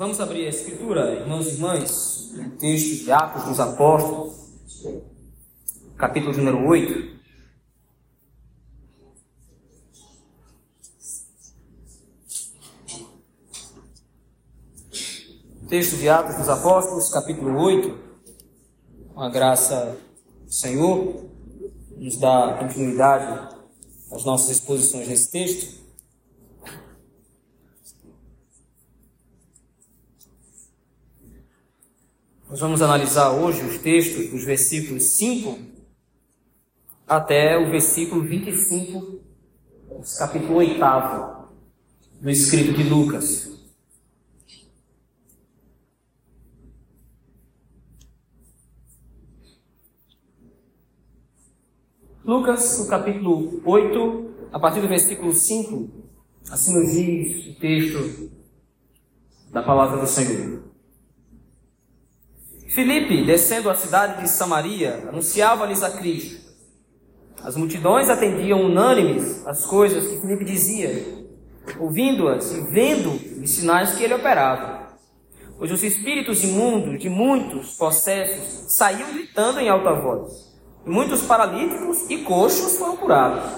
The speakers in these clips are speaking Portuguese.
Vamos abrir a escritura, irmãos e irmãs, texto de Atos dos Apóstolos, capítulo número 8. Texto de Atos dos Apóstolos, capítulo 8. Com a graça do Senhor, nos dá continuidade às nossas exposições nesse texto. Nós vamos analisar hoje os textos dos versículos 5 até o versículo 25, capítulo 8 do escrito de Lucas. Lucas, no capítulo 8, a partir do versículo 5, assim nos diz o texto da palavra do Senhor. Filipe, descendo à cidade de Samaria, anunciava-lhes a Cristo. As multidões atendiam unânimes as coisas que Filipe dizia, ouvindo-as e vendo os sinais que ele operava. Pois os espíritos imundos de muitos possessos saíam gritando em alta voz. E muitos paralíticos e coxos foram curados.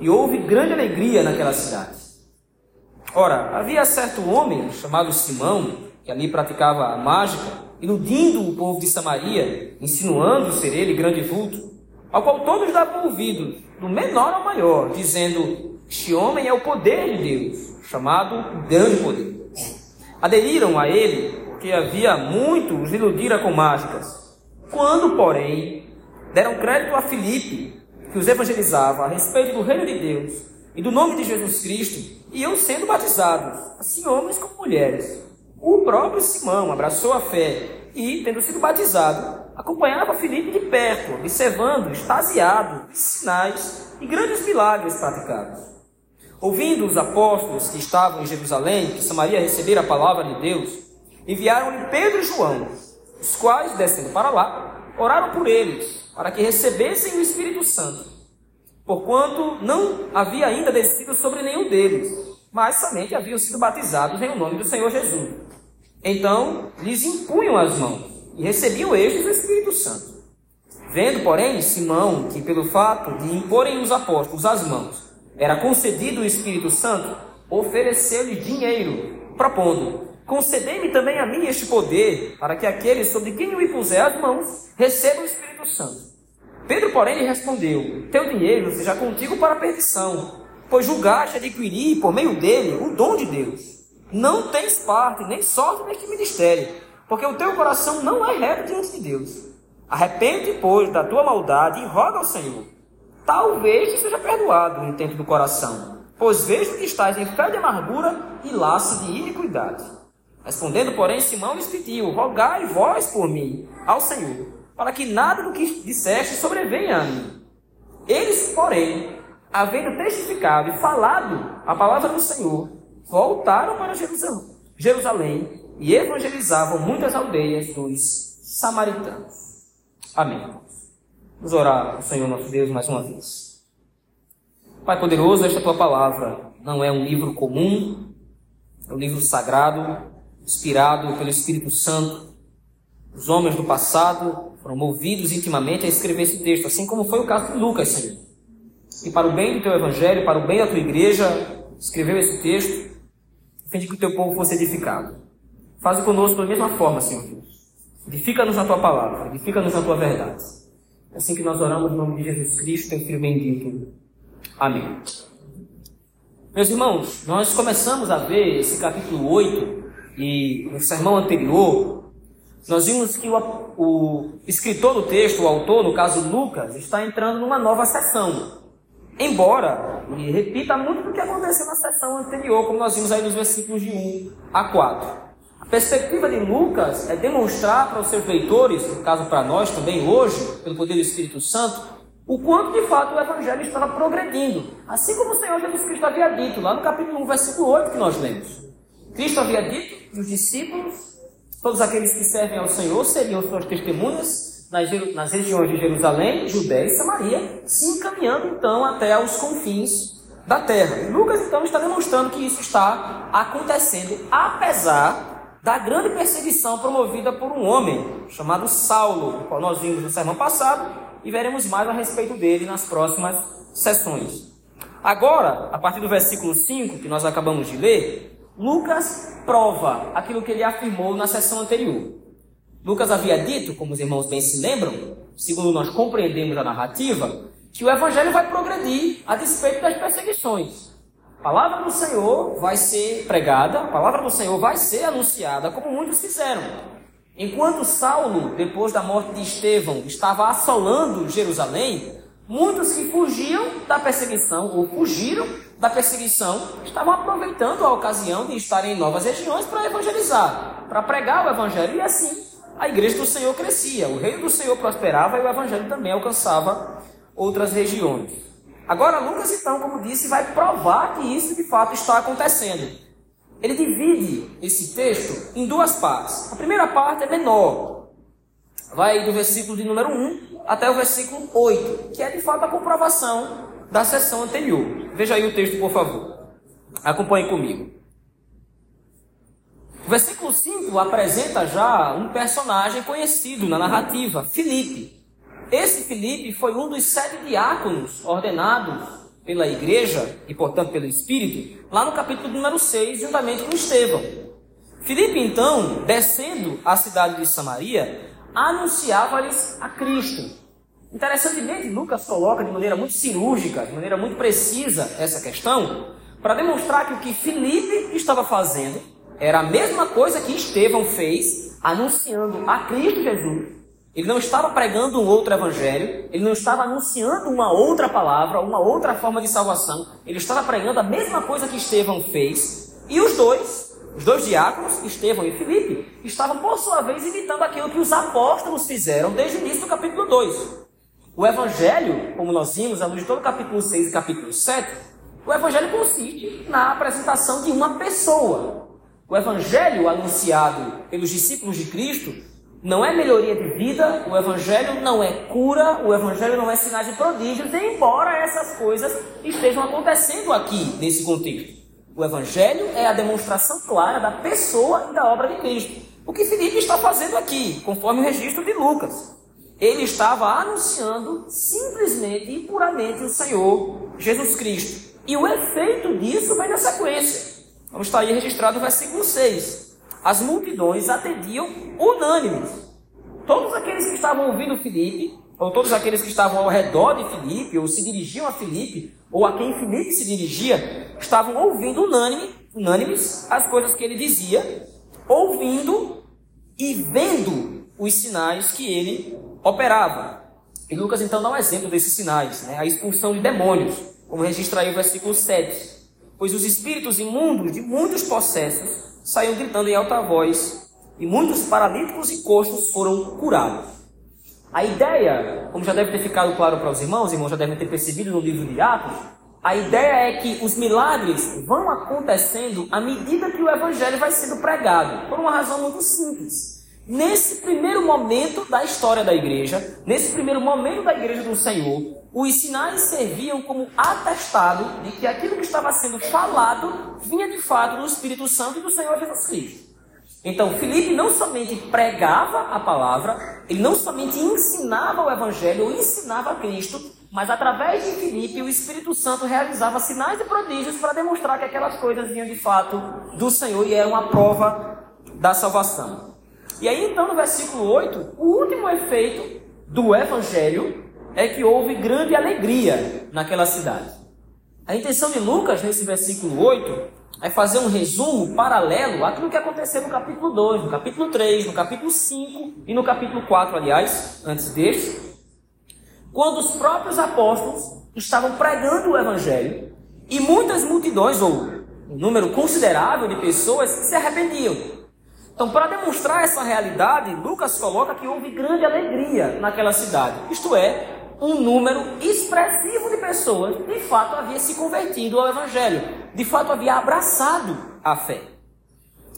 E houve grande alegria naquela cidade. Ora, havia certo homem chamado Simão, que ali praticava a mágica, iludindo o povo de Samaria, insinuando ser ele grande vulto, ao qual todos davam ouvido, do menor ao maior, dizendo: Este homem é o poder de Deus, chamado grande poder. Aderiram a ele, porque havia muito os iludira com mágicas. Quando, porém, deram crédito a Filipe, que os evangelizava a respeito do reino de Deus e do nome de Jesus Cristo, iam sendo batizados, assim homens como mulheres. O próprio Simão abraçou a fé e, tendo sido batizado, acompanhava Filipe de perto, observando, extasiado, sinais e grandes milagres praticados. Ouvindo os apóstolos que estavam em Jerusalém, que Samaria recebera a palavra de Deus, enviaram-lhe Pedro e João, os quais, descendo para lá, oraram por eles, para que recebessem o Espírito Santo, porquanto não havia ainda descido sobre nenhum deles, mas somente haviam sido batizados em o nome do Senhor Jesus. Então lhes impunham as mãos e recebiam estes o Espírito Santo. Vendo, porém, Simão que, pelo fato de imporem os apóstolos as mãos, era concedido o Espírito Santo, ofereceu-lhe dinheiro, propondo: Concedei-me também a mim este poder, para que aqueles sobre quem eu impuser as mãos recebam o Espírito Santo. Pedro, porém, lhe respondeu: Teu dinheiro seja contigo para a perdição, pois julgaste adquirir por meio dele o dom de Deus. Não tens parte nem sorte neste ministério, porque o teu coração não é reto diante de Deus. Arrepende, pois, da tua maldade e roga ao Senhor. Talvez te seja perdoado o intento do coração, pois vejo que estás em fé de amargura e laço de iniquidade. Respondendo, porém, Simão lhes pediu: Rogai vós por mim ao Senhor, para que nada do que disseste sobrevenha a mim. Eles, porém, havendo testificado e falado a palavra do Senhor, voltaram para Jerusalém e evangelizavam muitas aldeias dos samaritanos. Amém. Vamos orar ao Senhor nosso Deus mais uma vez. Pai poderoso, esta tua palavra não é um livro comum, é um livro sagrado, inspirado pelo Espírito Santo. Os homens do passado foram movidos intimamente a escrever esse texto, assim como foi o caso de Lucas, Senhor. E para o bem do teu evangelho, para o bem da tua igreja, escreveu esse texto a fim de que o teu povo fosse edificado. Faze conosco da mesma forma, Senhor Deus. Edifica-nos na tua palavra, edifica-nos na tua verdade. É assim que nós oramos no nome de Jesus Cristo, teu Filho bendito. Amém. Meus irmãos, nós começamos a ver esse capítulo 8 e no sermão anterior, nós vimos que o, o escritor do texto, o autor, no caso Lucas, está entrando numa nova sessão. Embora ele repita muito do que aconteceu na sessão anterior, como nós vimos aí nos versículos de 1 a 4. A perspectiva de Lucas é demonstrar para os seus leitores, no caso para nós também hoje, pelo poder do Espírito Santo, o quanto de fato o Evangelho estava progredindo. Assim como o Senhor Jesus Cristo havia dito, lá no capítulo 1, versículo 8 que nós lemos. Cristo havia dito que os discípulos, todos aqueles que servem ao Senhor, seriam suas testemunhas nas, regiões de Jerusalém, Judéia e Samaria, se encaminhando então até os confins da terra. Lucas então está demonstrando que isso está acontecendo, apesar da grande perseguição promovida por um homem chamado Saulo, o qual nós vimos no sermão passado e veremos mais a respeito dele nas próximas sessões. Agora, a partir do versículo 5, que nós acabamos de ler, Lucas prova aquilo que ele afirmou na sessão anterior. Lucas havia dito, como os irmãos bem se lembram, segundo nós compreendemos a narrativa, que o evangelho vai progredir a despeito das perseguições. A palavra do Senhor vai ser pregada, a palavra do Senhor vai ser anunciada, como muitos fizeram. Enquanto Saulo, depois da morte de Estevão, estava assolando Jerusalém, muitos que fugiam da perseguição ou fugiram da perseguição estavam aproveitando a ocasião de estarem em novas regiões para evangelizar, para pregar o evangelho e assim a igreja do Senhor crescia, o reino do Senhor prosperava e o evangelho também alcançava outras regiões. Agora, Lucas, então, como disse, vai provar que isso de fato está acontecendo. Ele divide esse texto em duas partes. A primeira parte é menor, vai do versículo de número 1 até o versículo 8, que é de fato a comprovação da sessão anterior. Veja aí o texto, por favor. Acompanhe comigo. O versículo 5 apresenta já um personagem conhecido na narrativa, Filipe. Esse Filipe foi um dos sete diáconos ordenados pela igreja e, portanto, pelo Espírito, lá no capítulo número 6, juntamente com Estevão. Filipe, então, descendo à cidade de Samaria, anunciava-lhes a Cristo. Interessantemente, Lucas coloca de maneira muito cirúrgica, de maneira muito precisa essa questão, para demonstrar que o que Filipe estava fazendo era a mesma coisa que Estevão fez, anunciando a Cristo Jesus ele não estava pregando um outro evangelho, ele não estava anunciando uma outra palavra, uma outra forma de salvação. Ele estava pregando a mesma coisa que Estevão fez. E os dois, os dois diáconos, Estevão e Filipe, estavam por sua vez imitando aquilo que os apóstolos fizeram desde o início do capítulo 2. O evangelho, como nós vimos, à luz de todo o capítulo 6 e capítulo 7, o evangelho consiste na apresentação de uma pessoa. O evangelho anunciado pelos discípulos de Cristo não é melhoria de vida, o Evangelho não é cura, o Evangelho não é sinais de prodígios, embora essas coisas estejam acontecendo aqui nesse contexto. O Evangelho é a demonstração clara da pessoa e da obra de Cristo. O que Filipe está fazendo aqui, conforme o registro de Lucas. Ele estava anunciando simplesmente e puramente o Senhor Jesus Cristo. E o efeito disso vai na sequência. Vamos estar aí registrado no versículo 6 as multidões atendiam unânimes. Todos aqueles que estavam ouvindo Filipe, ou todos aqueles que estavam ao redor de Filipe, ou se dirigiam a Filipe, ou a quem Filipe se dirigia, estavam ouvindo unânime, unânimes as coisas que ele dizia, ouvindo e vendo os sinais que ele operava. E Lucas então dá um exemplo desses sinais, né? a expulsão de demônios, como registra aí o versículo 7. Pois os espíritos imundos de muitos processos saíam gritando em alta voz, e muitos paralíticos e coxos foram curados. A ideia, como já deve ter ficado claro para os irmãos, os irmãos já devem ter percebido no livro de Atos, a ideia é que os milagres vão acontecendo à medida que o evangelho vai sendo pregado, por uma razão muito simples. Nesse primeiro momento da história da igreja, nesse primeiro momento da igreja do Senhor, os sinais serviam como atestado de que aquilo que estava sendo falado vinha de fato do Espírito Santo e do Senhor Jesus Cristo. Então, Filipe não somente pregava a palavra, ele não somente ensinava o Evangelho ou ensinava Cristo, mas através de Filipe o Espírito Santo realizava sinais e prodígios para demonstrar que aquelas coisas vinham de fato do Senhor e eram a prova da salvação. E aí, então, no versículo 8, o último efeito do Evangelho é que houve grande alegria naquela cidade. A intenção de Lucas, nesse versículo 8, é fazer um resumo paralelo àquilo que aconteceu no capítulo 2, no capítulo 3, no capítulo 5 e no capítulo 4, aliás, antes deste, quando os próprios apóstolos estavam pregando o evangelho e muitas multidões, ou um número considerável de pessoas, se arrependiam. Então, para demonstrar essa realidade, Lucas coloca que houve grande alegria naquela cidade. Isto é, um número expressivo de pessoas de fato havia se convertido ao Evangelho, de fato havia abraçado a fé.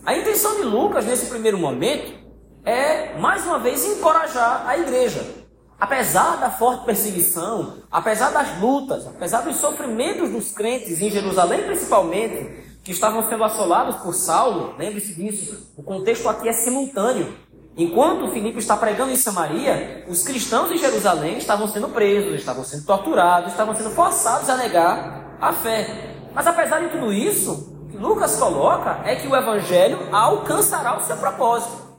A intenção de Lucas nesse primeiro momento é, mais uma vez, encorajar a igreja. Apesar da forte perseguição, apesar das lutas, apesar dos sofrimentos dos crentes em Jerusalém principalmente, que estavam sendo assolados por Saulo, lembre-se disso, o contexto aqui é simultâneo. Enquanto Filipe está pregando em Samaria, os cristãos de Jerusalém estavam sendo presos, estavam sendo torturados, estavam sendo forçados a negar a fé. Mas apesar de tudo isso, que Lucas coloca é que o evangelho alcançará o seu propósito.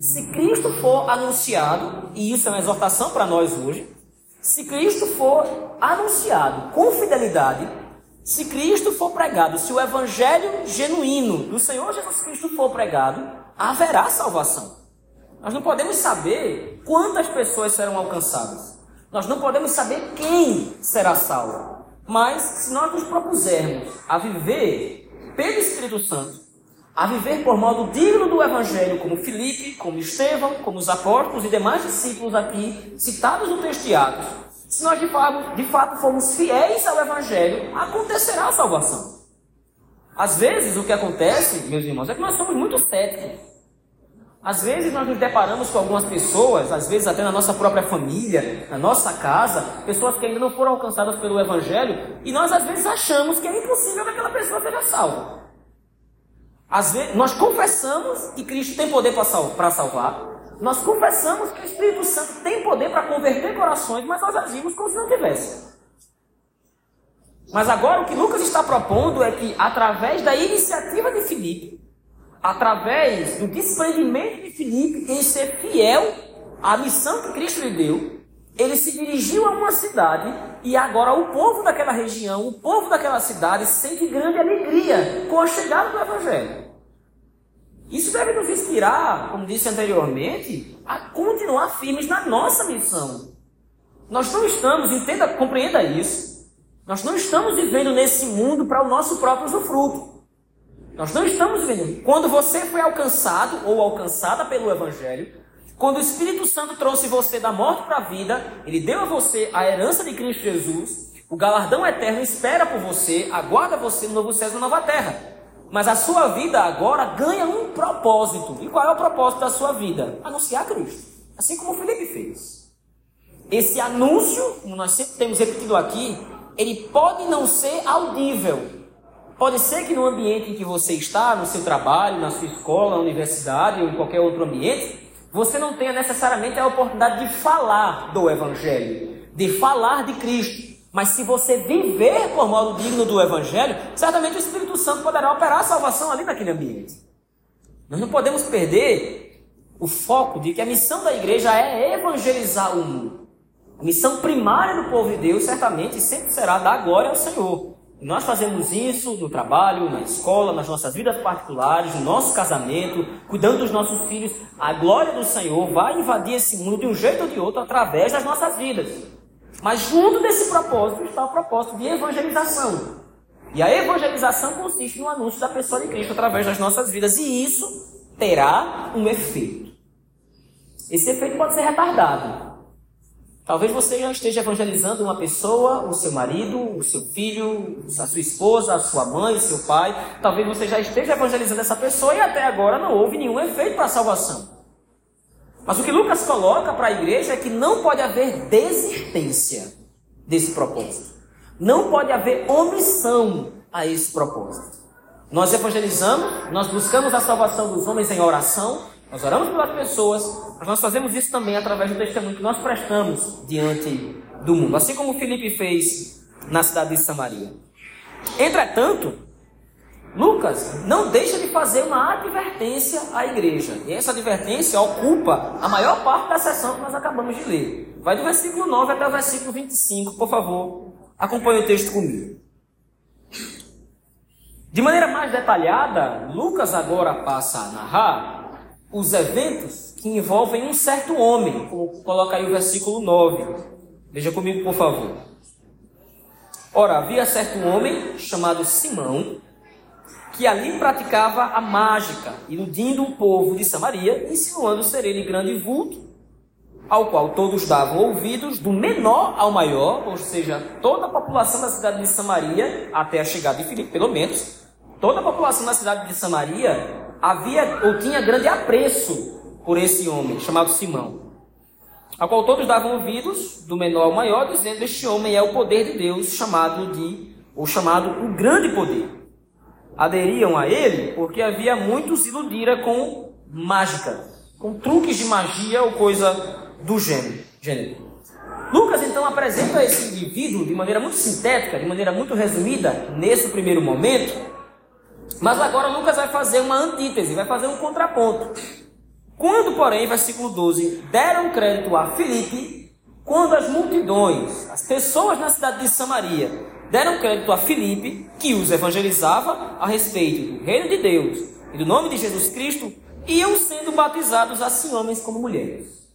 Se Cristo for anunciado, e isso é uma exortação para nós hoje, se Cristo for anunciado com fidelidade, se Cristo for pregado, se o evangelho genuíno do Senhor Jesus Cristo for pregado, haverá salvação. Nós não podemos saber quantas pessoas serão alcançadas. Nós não podemos saber quem será salvo. Mas se nós nos propusermos a viver pelo Espírito Santo, a viver por modo digno do Evangelho, como Filipe, como Estevão, como os apóstolos e demais discípulos aqui citados no texto de Atos, se nós de fato, de fato formos fiéis ao Evangelho, acontecerá a salvação. Às vezes o que acontece, meus irmãos, é que nós somos muito céticos. Às vezes nós nos deparamos com algumas pessoas, às vezes até na nossa própria família, na nossa casa, pessoas que ainda não foram alcançadas pelo Evangelho, e nós às vezes achamos que é impossível que aquela pessoa seja salva. Às vezes, nós confessamos que Cristo tem poder para salvar. Nós confessamos que o Espírito Santo tem poder para converter corações, mas nós agimos como se não tivesse. Mas agora o que Lucas está propondo é que, através da iniciativa de Filipe, através do desprendimento de Filipe em ser fiel à missão que Cristo lhe deu, ele se dirigiu a uma cidade e agora o povo daquela região, o povo daquela cidade sente grande alegria com a chegada do Evangelho. Isso deve nos inspirar, como disse anteriormente, a continuar firmes na nossa missão. Nós não estamos, entenda, compreenda isso. Nós não estamos vivendo nesse mundo para o nosso próprio usufruto. Nós não estamos vivendo. Quando você foi alcançado ou alcançada pelo Evangelho, quando o Espírito Santo trouxe você da morte para a vida, ele deu a você a herança de Cristo Jesus, o galardão eterno espera por você, aguarda você no novo céu e na nova terra. Mas a sua vida agora ganha um propósito. E qual é o propósito da sua vida? Anunciar Cristo. Assim como o Felipe fez. Esse anúncio, como nós sempre temos repetido aqui, ele pode não ser audível. Pode ser que no ambiente em que você está, no seu trabalho, na sua escola, na universidade ou em qualquer outro ambiente, você não tenha necessariamente a oportunidade de falar do Evangelho, de falar de Cristo. Mas se você viver por modo digno do Evangelho, certamente o Espírito Santo poderá operar a salvação ali naquele ambiente. Nós não podemos perder o foco de que a missão da igreja é evangelizar o mundo. A missão primária do povo de Deus certamente sempre será dar glória ao Senhor. Nós fazemos isso no trabalho, na escola, nas nossas vidas particulares, no nosso casamento, cuidando dos nossos filhos. A glória do Senhor vai invadir esse mundo de um jeito ou de outro através das nossas vidas. Mas junto desse propósito está o propósito de evangelização. E a evangelização consiste no anúncio da pessoa de Cristo através das nossas vidas. E isso terá um efeito. Esse efeito pode ser retardado. Talvez você já esteja evangelizando uma pessoa, o seu marido, o seu filho, a sua esposa, a sua mãe, o seu pai. Talvez você já esteja evangelizando essa pessoa e até agora não houve nenhum efeito para a salvação. Mas o que Lucas coloca para a igreja é que não pode haver desistência desse propósito. Não pode haver omissão a esse propósito. Nós evangelizamos, nós buscamos a salvação dos homens em oração, nós oramos pelas pessoas, mas nós fazemos isso também através do testemunho que nós prestamos diante do mundo, assim como Felipe fez na cidade de Samaria. Entretanto, Lucas não deixa de fazer uma advertência à igreja. E essa advertência ocupa a maior parte da sessão que nós acabamos de ler. Vai do versículo 9 até o versículo 25, por favor, acompanhe o texto comigo. De maneira mais detalhada, Lucas agora passa a narrar os eventos que envolvem um certo homem, como coloca aí o versículo 9. Veja comigo, por favor. Ora, havia certo homem chamado Simão, que ali praticava a mágica, iludindo o povo de Samaria, insinuando ser ele grande vulto, ao qual todos davam ouvidos, do menor ao maior, ou seja, toda a população da cidade de Samaria, até a chegada de Filipe, pelo menos, toda a população da cidade de Samaria havia ou tinha grande apreço por esse homem chamado Simão, ao qual todos davam ouvidos, do menor ao maior, dizendo: Este homem é o poder de Deus, chamado de, ou chamado o grande poder. Aderiam a ele porque havia muitos iludira com mágica, com truques de magia ou coisa do gênero. Lucas então apresenta esse indivíduo de maneira muito sintética, de maneira muito resumida, nesse primeiro momento, mas agora Lucas vai fazer uma antítese, vai fazer um contraponto. Quando, porém, versículo 12, deram crédito a Filipe, quando as multidões, as pessoas na cidade de Samaria, deram crédito a Filipe, que os evangelizava a respeito do reino de Deus e do nome de Jesus Cristo, iam sendo batizados assim homens como mulheres.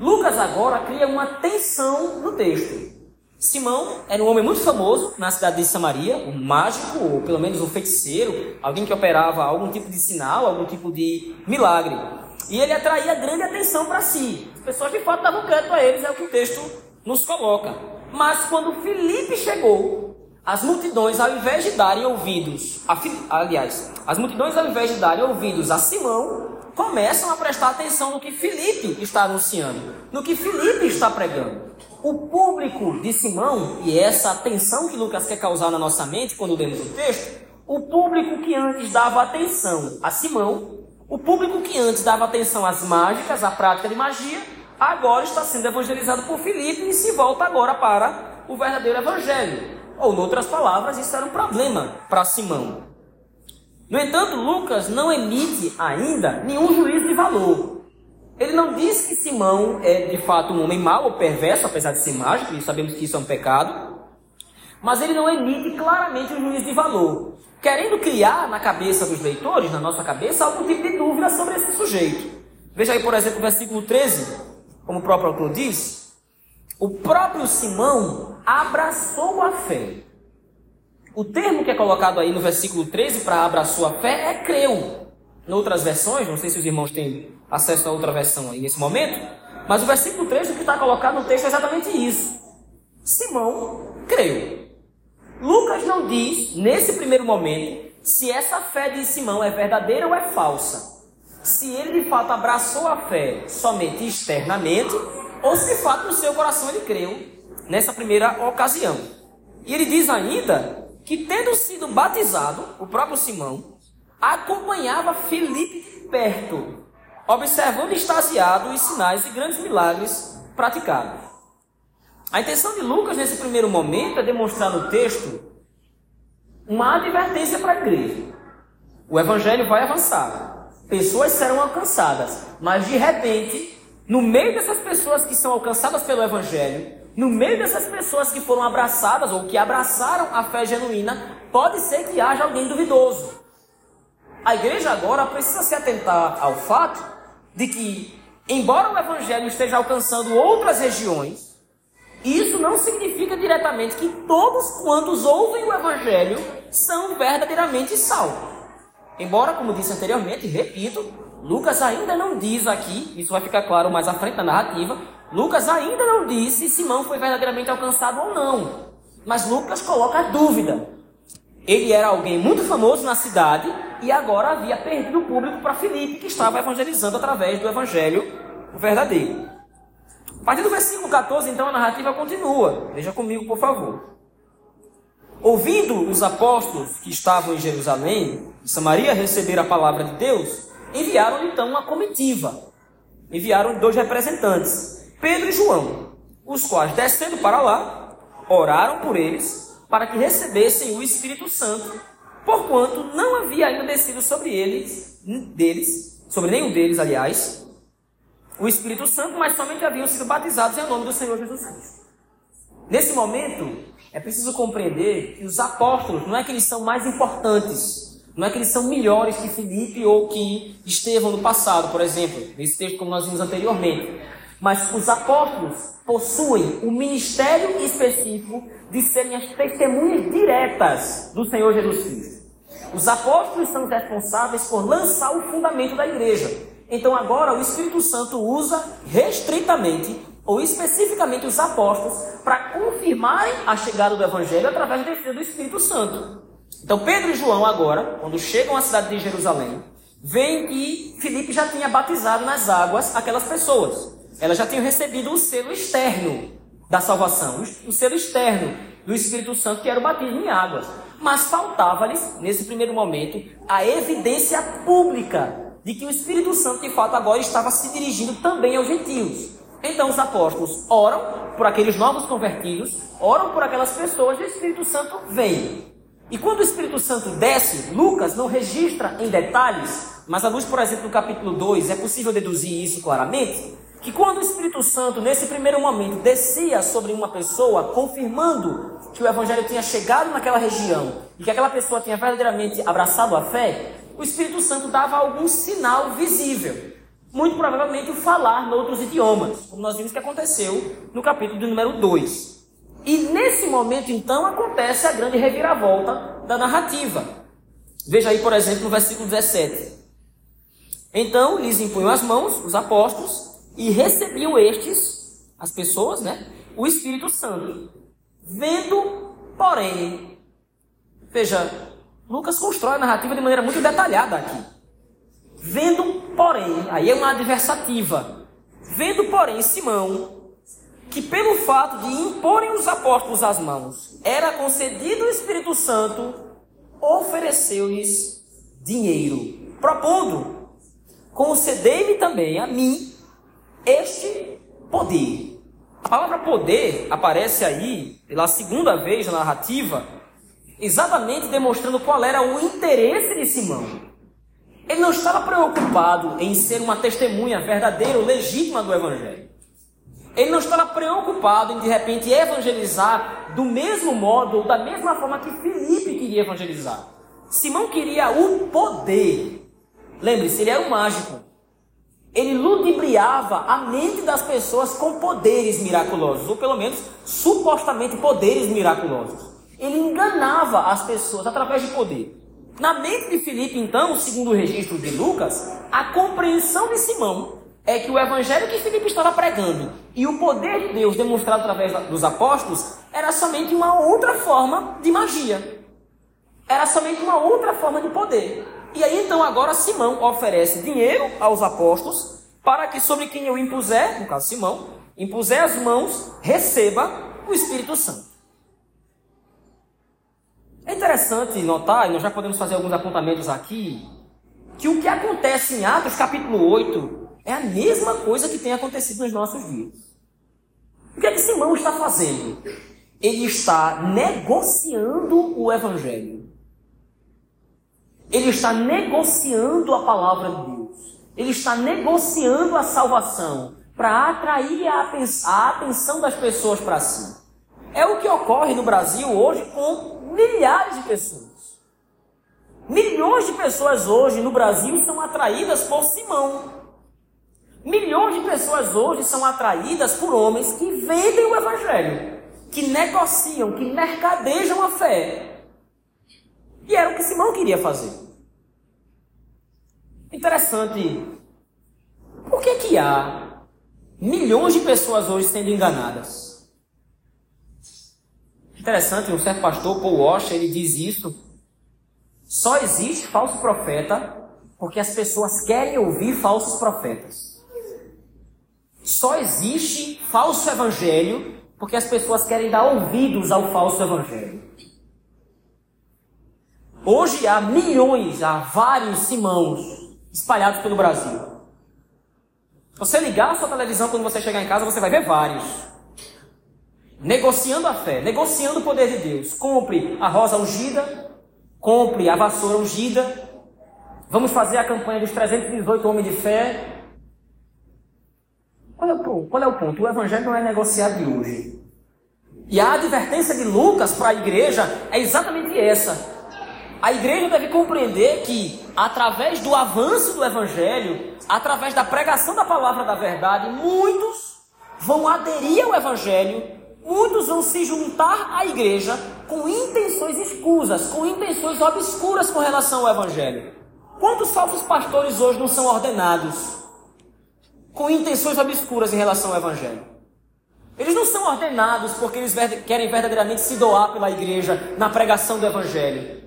Lucas agora cria uma tensão no texto. Simão era um homem muito famoso na cidade de Samaria, um mágico, ou pelo menos um feiticeiro, alguém que operava algum tipo de sinal, algum tipo de milagre. E ele atraía grande atenção para si. As pessoas de fato davam crédito a eles, é o que o texto nos coloca. Mas quando Filipe chegou, as multidões, ao invés de darem ouvidos, a, aliás, as multidões, ao invés de darem ouvidos a Simão, começam a prestar atenção no que Filipe está anunciando, no que Filipe está pregando. O público de Simão, e essa atenção que Lucas quer causar na nossa mente quando lemos o texto, o público que antes dava atenção a Simão, o público que antes dava atenção às mágicas, à prática de magia, agora está sendo evangelizado por Filipe e se volta agora para o verdadeiro evangelho. Ou, em outras palavras, isso era um problema para Simão. No entanto, Lucas não emite ainda nenhum juízo de valor. Ele não diz que Simão é de fato um homem mau ou perverso, apesar de ser mágico, e sabemos que isso é um pecado. Mas ele não emite claramente um juízo de valor, querendo criar na cabeça dos leitores, na nossa cabeça, algum tipo de dúvida sobre esse sujeito. Veja aí, por exemplo, o versículo 13, como o próprio autor diz: O próprio Simão abraçou a fé o termo que é colocado aí no versículo 13 para abraçou a fé é creu. Em outras versões, não sei se os irmãos têm acesso a outra versão aí nesse momento, mas o versículo 13 que está colocado no texto é exatamente isso. Simão creu. Lucas não diz, nesse primeiro momento, se essa fé de Simão é verdadeira ou é falsa. Se ele de fato abraçou a fé somente externamente, ou se de fato no seu coração ele creu nessa primeira ocasião. E ele diz ainda que, tendo sido batizado, o próprio Simão, acompanhava Felipe de perto, observando extasiado os sinais e grandes milagres praticados. A intenção de Lucas nesse primeiro momento é demonstrar no texto uma advertência para a igreja. O evangelho vai avançar, pessoas serão alcançadas, mas de repente, no meio dessas pessoas que são alcançadas pelo evangelho, no meio dessas pessoas que foram abraçadas ou que abraçaram a fé genuína, pode ser que haja alguém duvidoso. A igreja agora precisa se atentar ao fato de que, embora o evangelho esteja alcançando outras regiões, isso não significa diretamente que todos quantos ouvem o evangelho são verdadeiramente salvos. Embora, como disse anteriormente, repito, Lucas ainda não diz aqui, isso vai ficar claro mais à frente na narrativa, Lucas ainda não disse se Simão foi verdadeiramente alcançado ou não. Mas Lucas coloca a dúvida. Ele era alguém muito famoso na cidade e agora havia perdido o público para Filipe, que estava evangelizando através do evangelho verdadeiro. Partir do versículo 14, então, a narrativa continua. Veja comigo, por favor. Ouvindo os apóstolos que estavam em Jerusalém, em Samaria, receber a palavra de Deus, enviaram então uma comitiva. Enviaram dois representantes. Pedro e João, os quais, descendo para lá, oraram por eles para que recebessem o Espírito Santo, porquanto não havia ainda descido sobre eles, deles, sobre nenhum deles, aliás, o Espírito Santo, mas somente haviam sido batizados em nome do Senhor Jesus Cristo. Nesse momento, é preciso compreender que os apóstolos não é que eles são mais importantes, não é que eles são melhores que Filipe ou que Estevão no passado, por exemplo, nesse texto como nós vimos anteriormente. Mas os apóstolos possuem o ministério específico de serem as testemunhas diretas do Senhor Jesus Cristo. Os apóstolos são responsáveis por lançar o fundamento da igreja. Então agora o Espírito Santo usa restritamente ou especificamente os apóstolos para confirmarem a chegada do Evangelho através da do Espírito Santo. Então Pedro e João agora, quando chegam à cidade de Jerusalém, veem que Filipe já tinha batizado nas águas aquelas pessoas elas já tinham recebido o selo externo da salvação, o selo externo do Espírito Santo, que era o batismo em águas. Mas faltava-lhes, nesse primeiro momento, a evidência pública de que o Espírito Santo, de fato, agora estava se dirigindo também aos gentios. Então os apóstolos oram por aqueles novos convertidos, oram por aquelas pessoas e o Espírito Santo vem. E quando o Espírito Santo desce, Lucas não registra em detalhes, mas à luz, por exemplo, do capítulo 2, é possível deduzir isso claramente, que quando o Espírito Santo, nesse primeiro momento, descia sobre uma pessoa, confirmando que o Evangelho tinha chegado naquela região e que aquela pessoa tinha verdadeiramente abraçado a fé, o Espírito Santo dava algum sinal visível. Muito provavelmente o falar noutros idiomas, como nós vimos que aconteceu no capítulo de número 2. E nesse momento, então, acontece a grande reviravolta da narrativa. Veja aí, por exemplo, no versículo 17. Então lhes impunham as mãos, os apóstolos, e recebiam estes, as pessoas, né, o Espírito Santo. Vendo, porém, veja, Lucas constrói a narrativa de maneira muito detalhada aqui. Vendo, porém, aí é uma adversativa. Vendo, porém, Simão, que pelo fato de imporem os apóstolos as mãos, era concedido o Espírito Santo, ofereceu-lhes dinheiro, propondo: concedei-me também a mim este poder. A palavra poder aparece aí pela segunda vez na narrativa, exatamente demonstrando qual era o interesse de Simão. Ele não estava preocupado em ser uma testemunha verdadeira ou legítima do Evangelho. Ele não estava preocupado em de repente evangelizar do mesmo modo ou da mesma forma que Filipe queria evangelizar. Simão queria o poder. Lembre-se, ele era um mágico. Ele ludibriava a mente das pessoas com poderes miraculosos, ou pelo menos supostamente poderes miraculosos. Ele enganava as pessoas através de poder. Na mente de Filipe, então, segundo o registro de Lucas, a compreensão de Simão é que o evangelho que Filipe estava pregando e o poder de Deus demonstrado através dos apóstolos era somente uma outra forma de magia. Era somente uma outra forma de poder. E aí então agora Simão oferece dinheiro aos apóstolos para que sobre quem eu impuser, no caso Simão, impuser as mãos, receba o Espírito Santo. Interessante notar, e nós já podemos fazer alguns apontamentos aqui, que o que acontece em Atos capítulo 8 é a mesma coisa que tem acontecido nos nossos dias. O que é que Simão está fazendo? Ele está negociando o Evangelho. Ele está negociando a palavra de Deus. Ele está negociando a salvação para atrair a atenção das pessoas para si. É o que ocorre no Brasil hoje com milhares de pessoas. Milhões de pessoas hoje no Brasil são atraídas por Simão. Milhões de pessoas hoje são atraídas por homens que vendem o Evangelho, que negociam, que mercadejam a fé. E era o que Simão queria fazer. Interessante. Por que, que há milhões de pessoas hoje sendo enganadas? Interessante, um certo pastor, Paul Washer, ele diz isso. Só existe falso profeta porque as pessoas querem ouvir falsos profetas. Só existe falso evangelho porque as pessoas querem dar ouvidos ao falso evangelho. Hoje há milhões, há vários Simãos espalhados pelo Brasil. Você ligar a sua televisão quando você chegar em casa, você vai ver vários. Negociando a fé, negociando o poder de Deus. Compre a rosa ungida, compre a vassoura ungida. Vamos fazer a campanha dos 318 homens de fé. Qual é o ponto? Qual é o ponto? O evangelho não é negociado de hoje. E a advertência de Lucas para a igreja é exatamente essa. A igreja deve compreender que, através do avanço do evangelho, através da pregação da palavra da verdade, muitos vão aderir ao evangelho, muitos vão se juntar à igreja com intenções escusas, com intenções obscuras com relação ao evangelho. Quantos falsos pastores hoje não são ordenados com intenções obscuras em relação ao evangelho? Eles não são ordenados porque eles querem verdadeiramente se doar pela igreja na pregação do evangelho.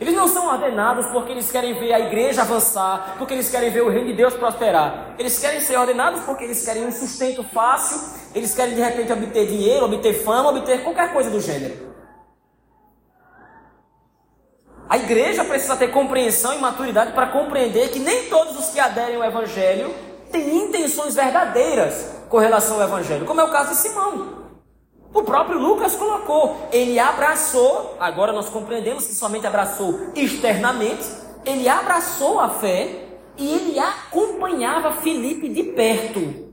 Eles não são ordenados porque eles querem ver a igreja avançar, porque eles querem ver o reino de Deus prosperar. Eles querem ser ordenados porque eles querem um sustento fácil, eles querem de repente obter dinheiro, obter fama, obter qualquer coisa do gênero. A igreja precisa ter compreensão e maturidade para compreender que nem todos os que aderem ao Evangelho têm intenções verdadeiras com relação ao Evangelho, como é o caso de Simão. O próprio Lucas colocou, ele abraçou, agora nós compreendemos que somente abraçou externamente, ele abraçou a fé e ele acompanhava Filipe de perto.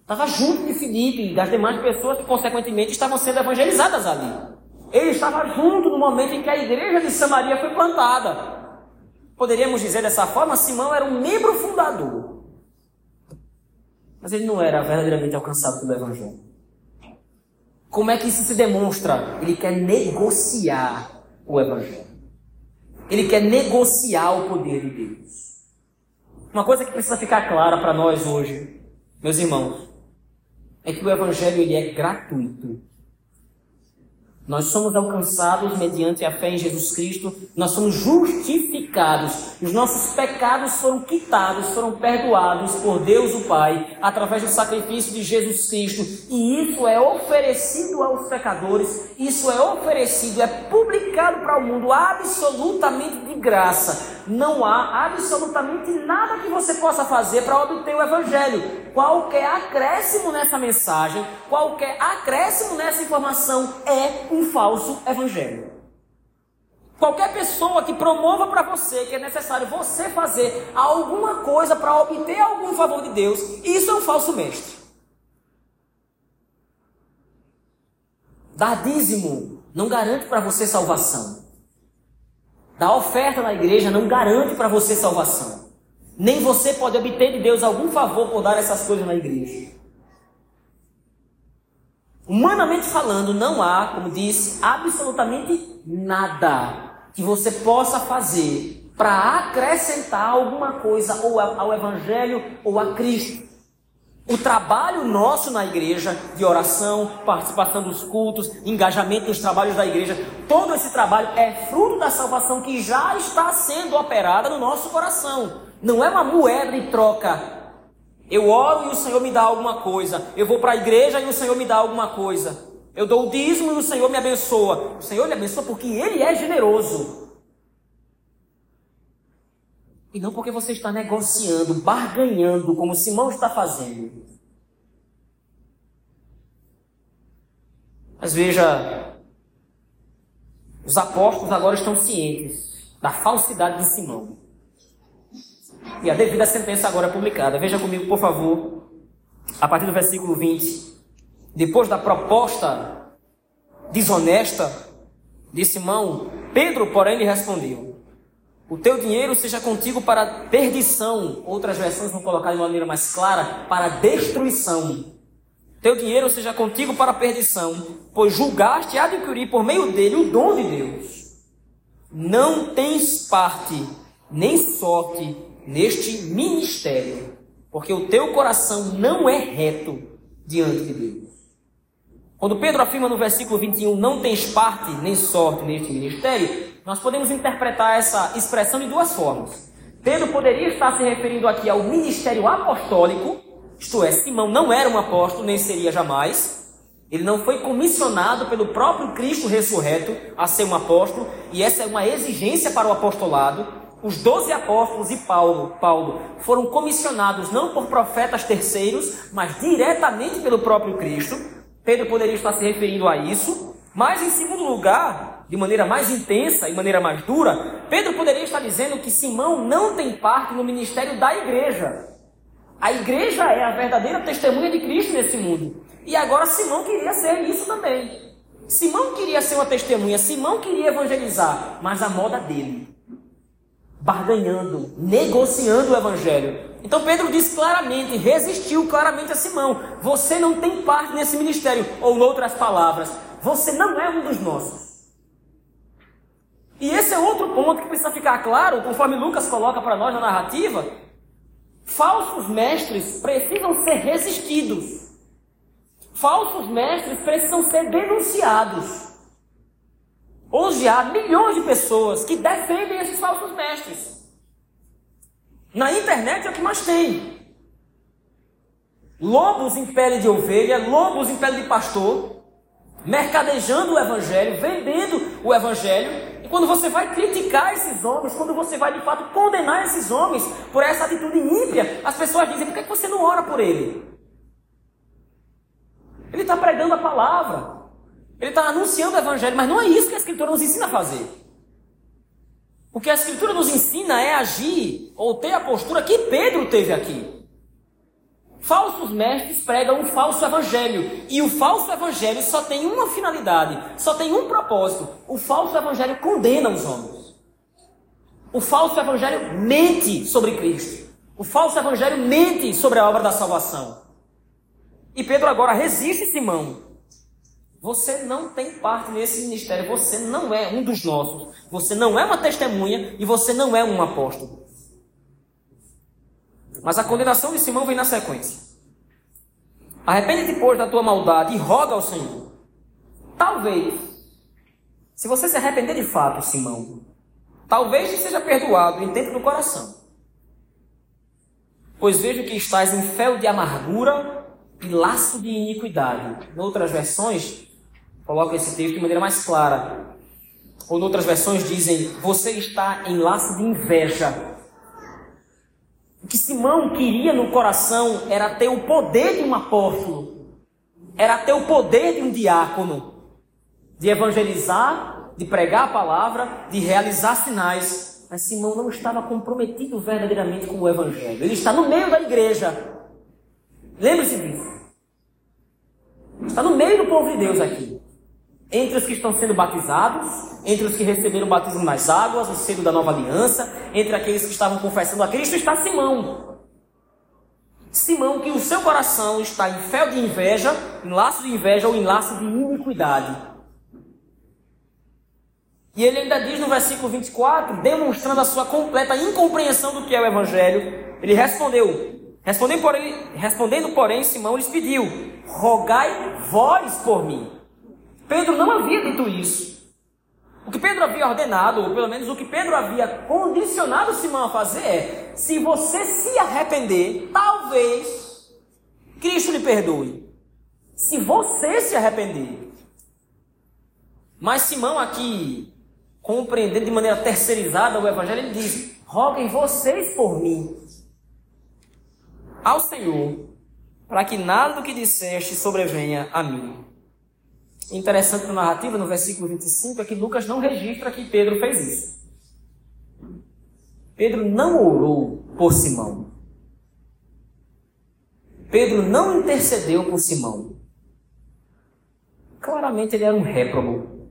Estava junto de Filipe e das demais pessoas que, consequentemente, estavam sendo evangelizadas ali. Ele estava junto no momento em que a igreja de Samaria foi plantada. Poderíamos dizer dessa forma, Simão era um membro fundador. Mas ele não era verdadeiramente alcançado pelo Evangelho. Como é que isso se demonstra? Ele quer negociar o Evangelho. Ele quer negociar o poder de Deus. Uma coisa que precisa ficar clara para nós hoje, meus irmãos, é que o Evangelho ele é gratuito. Nós somos alcançados mediante a fé em Jesus Cristo, nós somos justificados, os nossos pecados foram quitados, foram perdoados por Deus o Pai, através do sacrifício de Jesus Cristo, e isso é oferecido aos pecadores, isso é oferecido, é publicado para o mundo absolutamente de graça. Não há absolutamente nada que você possa fazer para obter o Evangelho. Qualquer acréscimo nessa mensagem, qualquer acréscimo nessa informação é um falso evangelho. Qualquer pessoa que promova para você que é necessário você fazer alguma coisa para obter algum favor de Deus, isso é um falso mestre. Dar dízimo não garante para você salvação. Dar oferta na igreja não garante para você salvação. Nem você pode obter de Deus algum favor por dar essas coisas na igreja. Humanamente falando, não há, como disse, absolutamente nada que você possa fazer para acrescentar alguma coisa ou ao Evangelho ou a Cristo. O trabalho nosso na igreja, de oração, participação dos cultos, engajamento nos trabalhos da igreja, todo esse trabalho é fruto da salvação que já está sendo operada no nosso coração. Não é uma moeda de troca eu oro e o Senhor me dá alguma coisa. Eu vou para a igreja e o Senhor me dá alguma coisa. Eu dou o dízimo e o Senhor me abençoa. O Senhor lhe abençoa porque Ele é generoso. E não porque você está negociando, barganhando, como Simão está fazendo. Mas veja, os apóstolos agora estão cientes da falsidade de Simão. E a devida sentença agora é publicada. Veja comigo, por favor, a partir do versículo 20. Depois da proposta desonesta de Simão, Pedro, porém, lhe respondeu: O teu dinheiro seja contigo para perdição. Outras versões vão colocar de maneira mais clara: para destruição. Teu dinheiro seja contigo para perdição, pois julgaste adquirir por meio dele o dom de Deus. Não tens parte nem sorte neste ministério, porque o teu coração não é reto diante de Deus. Quando Pedro afirma no versículo 21, não tens parte nem sorte neste ministério, nós podemos interpretar essa expressão de duas formas. Pedro poderia estar se referindo aqui ao ministério apostólico, isto é, Simão não era um apóstolo, nem seria jamais. Ele não foi comissionado pelo próprio Cristo ressurreto a ser um apóstolo, e essa é uma exigência para o apostolado os doze apóstolos e Paulo, Paulo foram comissionados não por profetas terceiros, mas diretamente pelo próprio Cristo. Pedro poderia estar se referindo a isso. Mas, em segundo lugar, de maneira mais intensa e maneira mais dura, Pedro poderia estar dizendo que Simão não tem parte no ministério da igreja. A igreja é a verdadeira testemunha de Cristo nesse mundo. E agora Simão queria ser isso também. Simão queria ser uma testemunha, Simão queria evangelizar, mas a moda dele barganhando, negociando o evangelho. Então Pedro diz claramente, resistiu claramente a Simão: você não tem parte nesse ministério, ou em outras palavras, você não é um dos nossos. E esse é outro ponto que precisa ficar claro, conforme Lucas coloca para nós na narrativa. Falsos mestres precisam ser resistidos. Falsos mestres precisam ser denunciados. Hoje há milhões de pessoas que defendem esses falsos mestres. Na internet é o que mais tem. Lobos em pele de ovelha, lobos em pele de pastor, mercadejando o evangelho, vendendo o evangelho E quando você vai criticar esses homens, quando você vai de fato condenar esses homens por essa atitude ímpia, as pessoas dizem: por que você não ora por ele? Ele está pregando a palavra, ele está anunciando o evangelho, mas não é isso que a Escritura nos ensina a fazer. O que a Escritura nos ensina é agir ou ter a postura que Pedro teve aqui. Falsos mestres pregam um falso evangelho. E o falso evangelho só tem uma finalidade, só tem um propósito. O falso evangelho condena os homens. O falso evangelho mente sobre Cristo. O falso evangelho mente sobre a obra da salvação. E Pedro agora resiste Simão. Você não tem parte nesse ministério, você não é um dos nossos, você não é uma testemunha e você não é um apóstolo. Mas a condenação de Simão vem na sequência. Arrepende-te, pois, da tua maldade e roga ao Senhor. Talvez, se você se arrepender de fato, Simão, talvez te seja perdoado em tempo do coração. Pois vejo que estás em fel de amargura e laço de iniquidade. Em outras versões, coloca esse texto de maneira mais clara. Ou em outras versões dizem, você está em laço de inveja o que Simão queria no coração era ter o poder de um apóstolo, era ter o poder de um diácono, de evangelizar, de pregar a palavra, de realizar sinais. Mas Simão não estava comprometido verdadeiramente com o evangelho. Ele está no meio da igreja. Lembre-se disso. Está no meio do povo de Deus aqui entre os que estão sendo batizados, entre os que receberam o batismo nas águas, o selo da nova aliança, entre aqueles que estavam confessando a Cristo, está Simão. Simão, que o seu coração está em fel de inveja, em laço de inveja ou em laço de iniquidade. E ele ainda diz no versículo 24, demonstrando a sua completa incompreensão do que é o Evangelho, ele respondeu, respondendo porém, respondendo, porém Simão lhes pediu, rogai vós por mim. Pedro não havia dito isso. O que Pedro havia ordenado, ou pelo menos o que Pedro havia condicionado Simão a fazer é: se você se arrepender, talvez Cristo lhe perdoe. Se você se arrepender. Mas Simão aqui, compreendendo de maneira terceirizada o evangelho, ele diz: roguem vocês por mim ao Senhor, para que nada do que disseste sobrevenha a mim. Interessante na narrativa, no versículo 25, é que Lucas não registra que Pedro fez isso. Pedro não orou por Simão. Pedro não intercedeu por Simão. Claramente ele era um réprobo.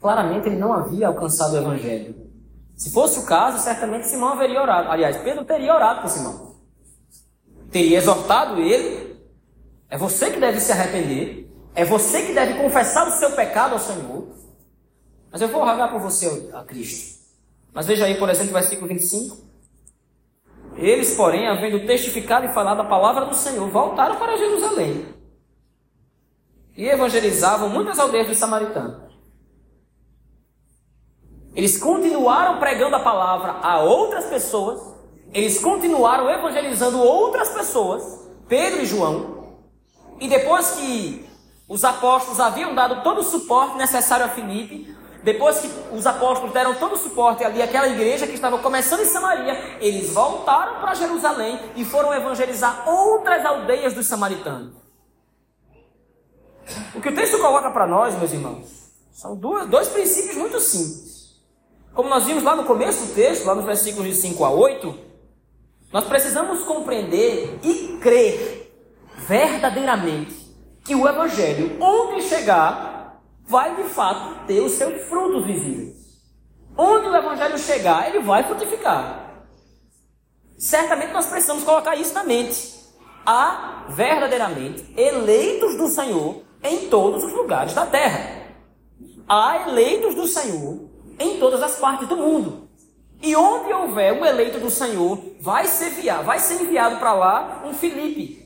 Claramente ele não havia alcançado o evangelho. Se fosse o caso, certamente Simão haveria orado. Aliás, Pedro teria orado por Simão. Teria exortado ele. É você que deve se arrepender. É você que deve confessar o seu pecado ao Senhor. Mas eu vou rogar por você a Cristo. Mas veja aí, por exemplo, o versículo 25. Eles, porém, havendo testificado e falado a palavra do Senhor, voltaram para Jerusalém. E evangelizavam muitas aldeias dos samaritanos. Eles continuaram pregando a palavra a outras pessoas. Eles continuaram evangelizando outras pessoas, Pedro e João. E depois que os apóstolos haviam dado todo o suporte necessário a Filipe. Depois que os apóstolos deram todo o suporte ali àquela igreja que estava começando em Samaria, eles voltaram para Jerusalém e foram evangelizar outras aldeias dos samaritanos. O que o texto coloca para nós, meus irmãos, são duas, dois princípios muito simples. Como nós vimos lá no começo do texto, lá nos versículos de 5 a 8, nós precisamos compreender e crer verdadeiramente que o Evangelho, onde chegar, vai de fato ter os seus frutos visíveis. Onde o Evangelho chegar, ele vai frutificar. Certamente nós precisamos colocar isso na mente. Há verdadeiramente eleitos do Senhor em todos os lugares da terra. Há eleitos do Senhor em todas as partes do mundo. E onde houver um eleito do Senhor, vai ser enviado, vai ser enviado para lá um Filipe,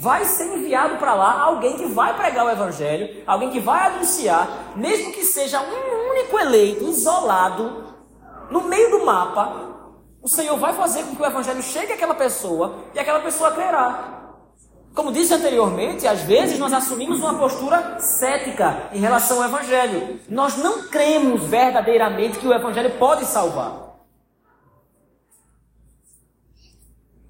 vai ser enviado para lá alguém que vai pregar o evangelho, alguém que vai anunciar, mesmo que seja um único eleito, isolado, no meio do mapa, o Senhor vai fazer com que o evangelho chegue àquela pessoa e aquela pessoa crerá. Como disse anteriormente, às vezes nós assumimos uma postura cética em relação ao Evangelho. Nós não cremos verdadeiramente que o Evangelho pode salvar.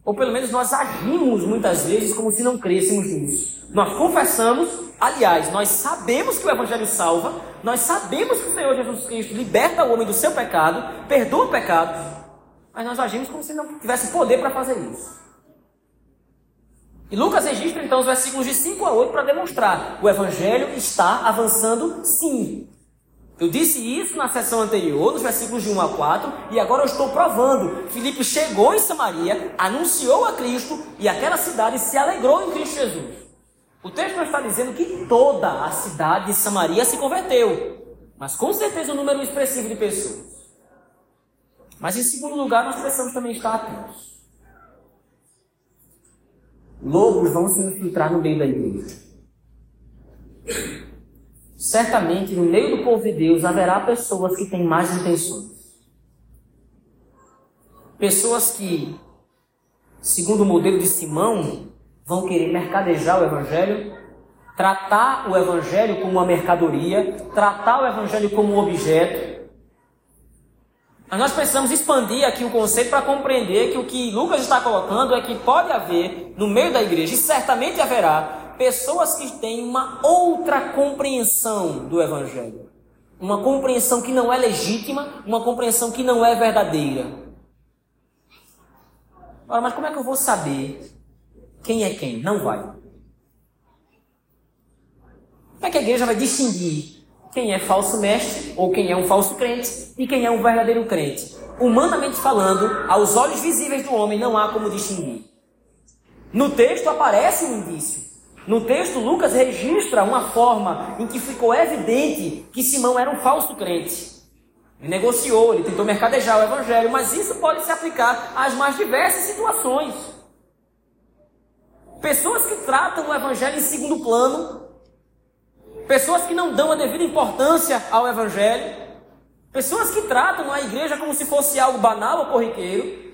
Ou pelo menos nós agimos muitas vezes como se não crêssemos nisso. Nós confessamos, aliás, nós sabemos que o Evangelho salva, nós sabemos que o Senhor Jesus Cristo liberta o homem do seu pecado, perdoa o pecado, mas nós agimos como se não tivesse poder para fazer isso. E Lucas registra então os versículos de 5 a 8 para demonstrar: o Evangelho está avançando sim. Eu disse isso na sessão anterior, nos versículos de 1 a 4, e agora eu estou provando. Filipe chegou em Samaria, anunciou a Cristo, e aquela cidade se alegrou em Cristo Jesus. O texto não está dizendo que toda a cidade de Samaria se converteu, mas com certeza um número expressivo de pessoas. Mas em segundo lugar, nós precisamos também estar atentos. Lobos vão se infiltrar no meio da igreja. Certamente, no meio do povo de Deus, haverá pessoas que têm más intenções. Pessoas que, segundo o modelo de Simão, vão querer mercadejar o Evangelho, tratar o Evangelho como uma mercadoria, tratar o Evangelho como um objeto. Mas nós precisamos expandir aqui o conceito para compreender que o que Lucas está colocando é que pode haver no meio da igreja, e certamente haverá, pessoas que têm uma outra compreensão do Evangelho. Uma compreensão que não é legítima, uma compreensão que não é verdadeira. Ora, mas como é que eu vou saber quem é quem? Não vai. Como é que a igreja vai distinguir quem é falso mestre ou quem é um falso crente e quem é um verdadeiro crente? Humanamente falando, aos olhos visíveis do homem não há como distinguir. No texto aparece um indício. No texto, Lucas registra uma forma em que ficou evidente que Simão era um falso crente. Ele negociou, ele tentou mercadejar o evangelho, mas isso pode se aplicar às mais diversas situações. Pessoas que tratam o evangelho em segundo plano, pessoas que não dão a devida importância ao evangelho, pessoas que tratam a igreja como se fosse algo banal ou corriqueiro,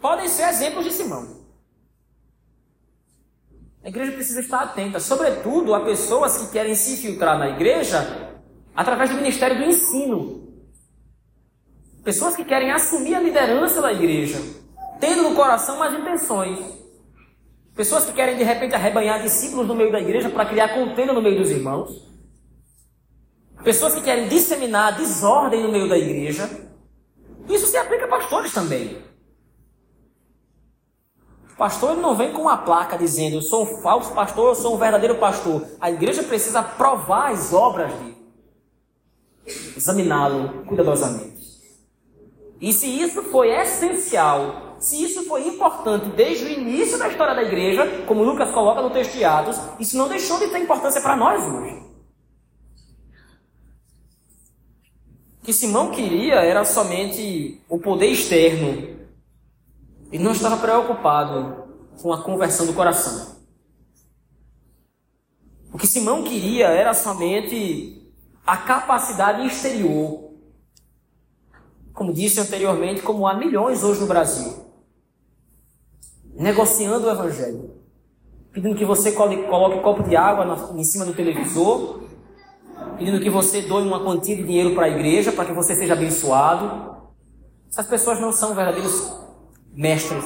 podem ser exemplos de Simão. A igreja precisa estar atenta, sobretudo a pessoas que querem se infiltrar na igreja através do ministério do ensino. Pessoas que querem assumir a liderança da igreja, tendo no coração mais intenções. Pessoas que querem de repente arrebanhar discípulos no meio da igreja para criar contenda no meio dos irmãos. Pessoas que querem disseminar desordem no meio da igreja. Isso se aplica a pastores também. Pastor ele não vem com uma placa dizendo eu sou um falso pastor, eu sou um verdadeiro pastor. A igreja precisa provar as obras dele. Examiná-lo cuidadosamente. E se isso foi essencial, se isso foi importante desde o início da história da igreja, como Lucas coloca no texto de Atos, isso não deixou de ter importância para nós hoje. O que Simão queria era somente o poder externo ele não estava preocupado com a conversão do coração. O que Simão queria era somente a capacidade exterior. Como disse anteriormente, como há milhões hoje no Brasil. Negociando o Evangelho. Pedindo que você coloque copo de água em cima do televisor. Pedindo que você doe uma quantia de dinheiro para a igreja, para que você seja abençoado. Essas pessoas não são verdadeiros mestres.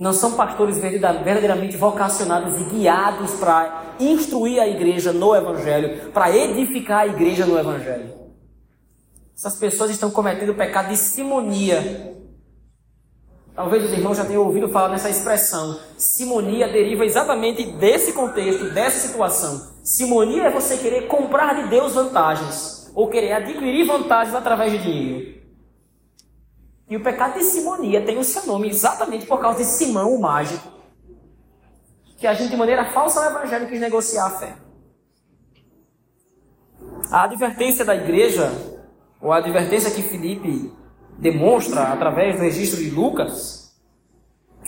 Não são pastores verdadeiramente vocacionados e guiados para instruir a igreja no Evangelho, para edificar a igreja no Evangelho. Essas pessoas estão cometendo o pecado de simonia. Talvez os irmãos já tenham ouvido falar nessa expressão. Simonia deriva exatamente desse contexto, dessa situação. Simonia é você querer comprar de Deus vantagens, ou querer adquirir vantagens através de dinheiro. E o pecado de simonia tem o seu nome exatamente por causa de Simão, o mágico, que a gente de maneira falsa no evangelho quis negociar a fé. A advertência da igreja, ou a advertência que Felipe demonstra através do registro de Lucas,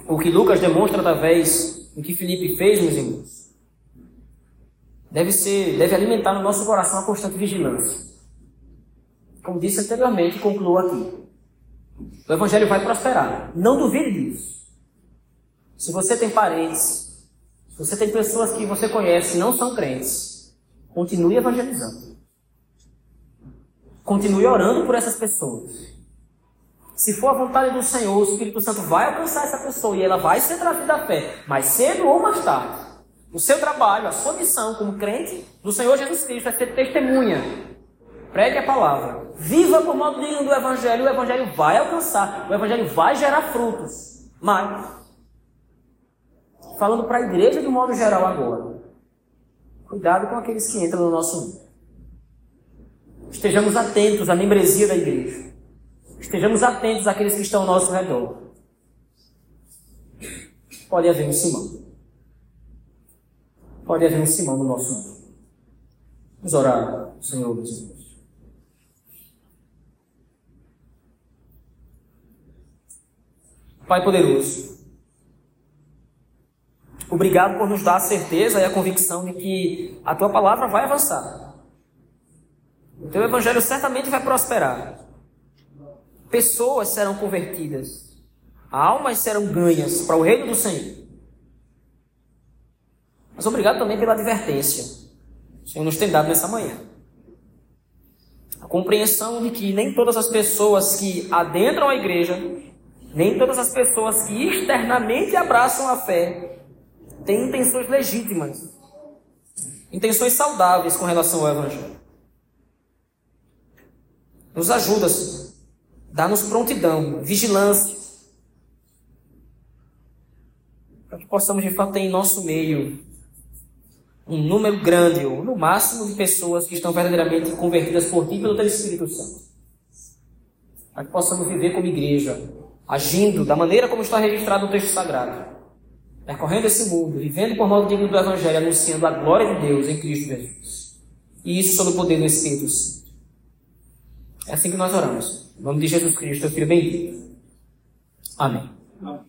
o que Lucas demonstra através do que Felipe fez, meus irmãos, deve ser, deve alimentar no nosso coração a constante vigilância. Como disse anteriormente, concluo aqui. O evangelho vai prosperar. Não duvide disso. Se você tem parentes, se você tem pessoas que você conhece não são crentes, continue evangelizando. Continue orando por essas pessoas. Se for a vontade do Senhor, o Espírito Santo vai alcançar essa pessoa e ela vai ser trazida da fé, mais cedo ou mais tarde. O seu trabalho, a sua missão como crente do Senhor Jesus Cristo é ser testemunha. Pregue a palavra. Viva por modo digno do Evangelho. O Evangelho vai alcançar. O Evangelho vai gerar frutos. Mas, falando para a igreja de modo geral agora, cuidado com aqueles que entram no nosso mundo. Estejamos atentos à membresia da igreja. Estejamos atentos àqueles que estão ao nosso redor. Pode haver um Simão. Pode haver um Simão no nosso mundo. Vamos orar, Senhor, meus Pai poderoso, obrigado por nos dar a certeza e a convicção de que a tua palavra vai avançar. O teu evangelho certamente vai prosperar. Pessoas serão convertidas. Almas serão ganhas para o reino do Senhor. Mas obrigado também pela advertência. O Senhor nos tem dado nessa manhã. A compreensão de que nem todas as pessoas que adentram a igreja, nem todas as pessoas que externamente abraçam a fé, têm intenções legítimas, intenções saudáveis com relação ao Evangelho. Nos ajuda. Dá-nos prontidão, vigilância. Para que possamos, de fato, ter em nosso meio um número grande, ou no máximo, de pessoas que estão verdadeiramente convertidas por ti pelo teu Espírito Santo. Para que possamos viver como igreja, agindo da maneira como está registrado no texto sagrado, percorrendo esse mundo, vivendo por modo digno do Evangelho, anunciando a glória de Deus em Cristo Jesus. E isso sob o poder do Espírito Santo. É assim que nós oramos. Em nome de Jesus Cristo, Filho bendito. Amém. Amém.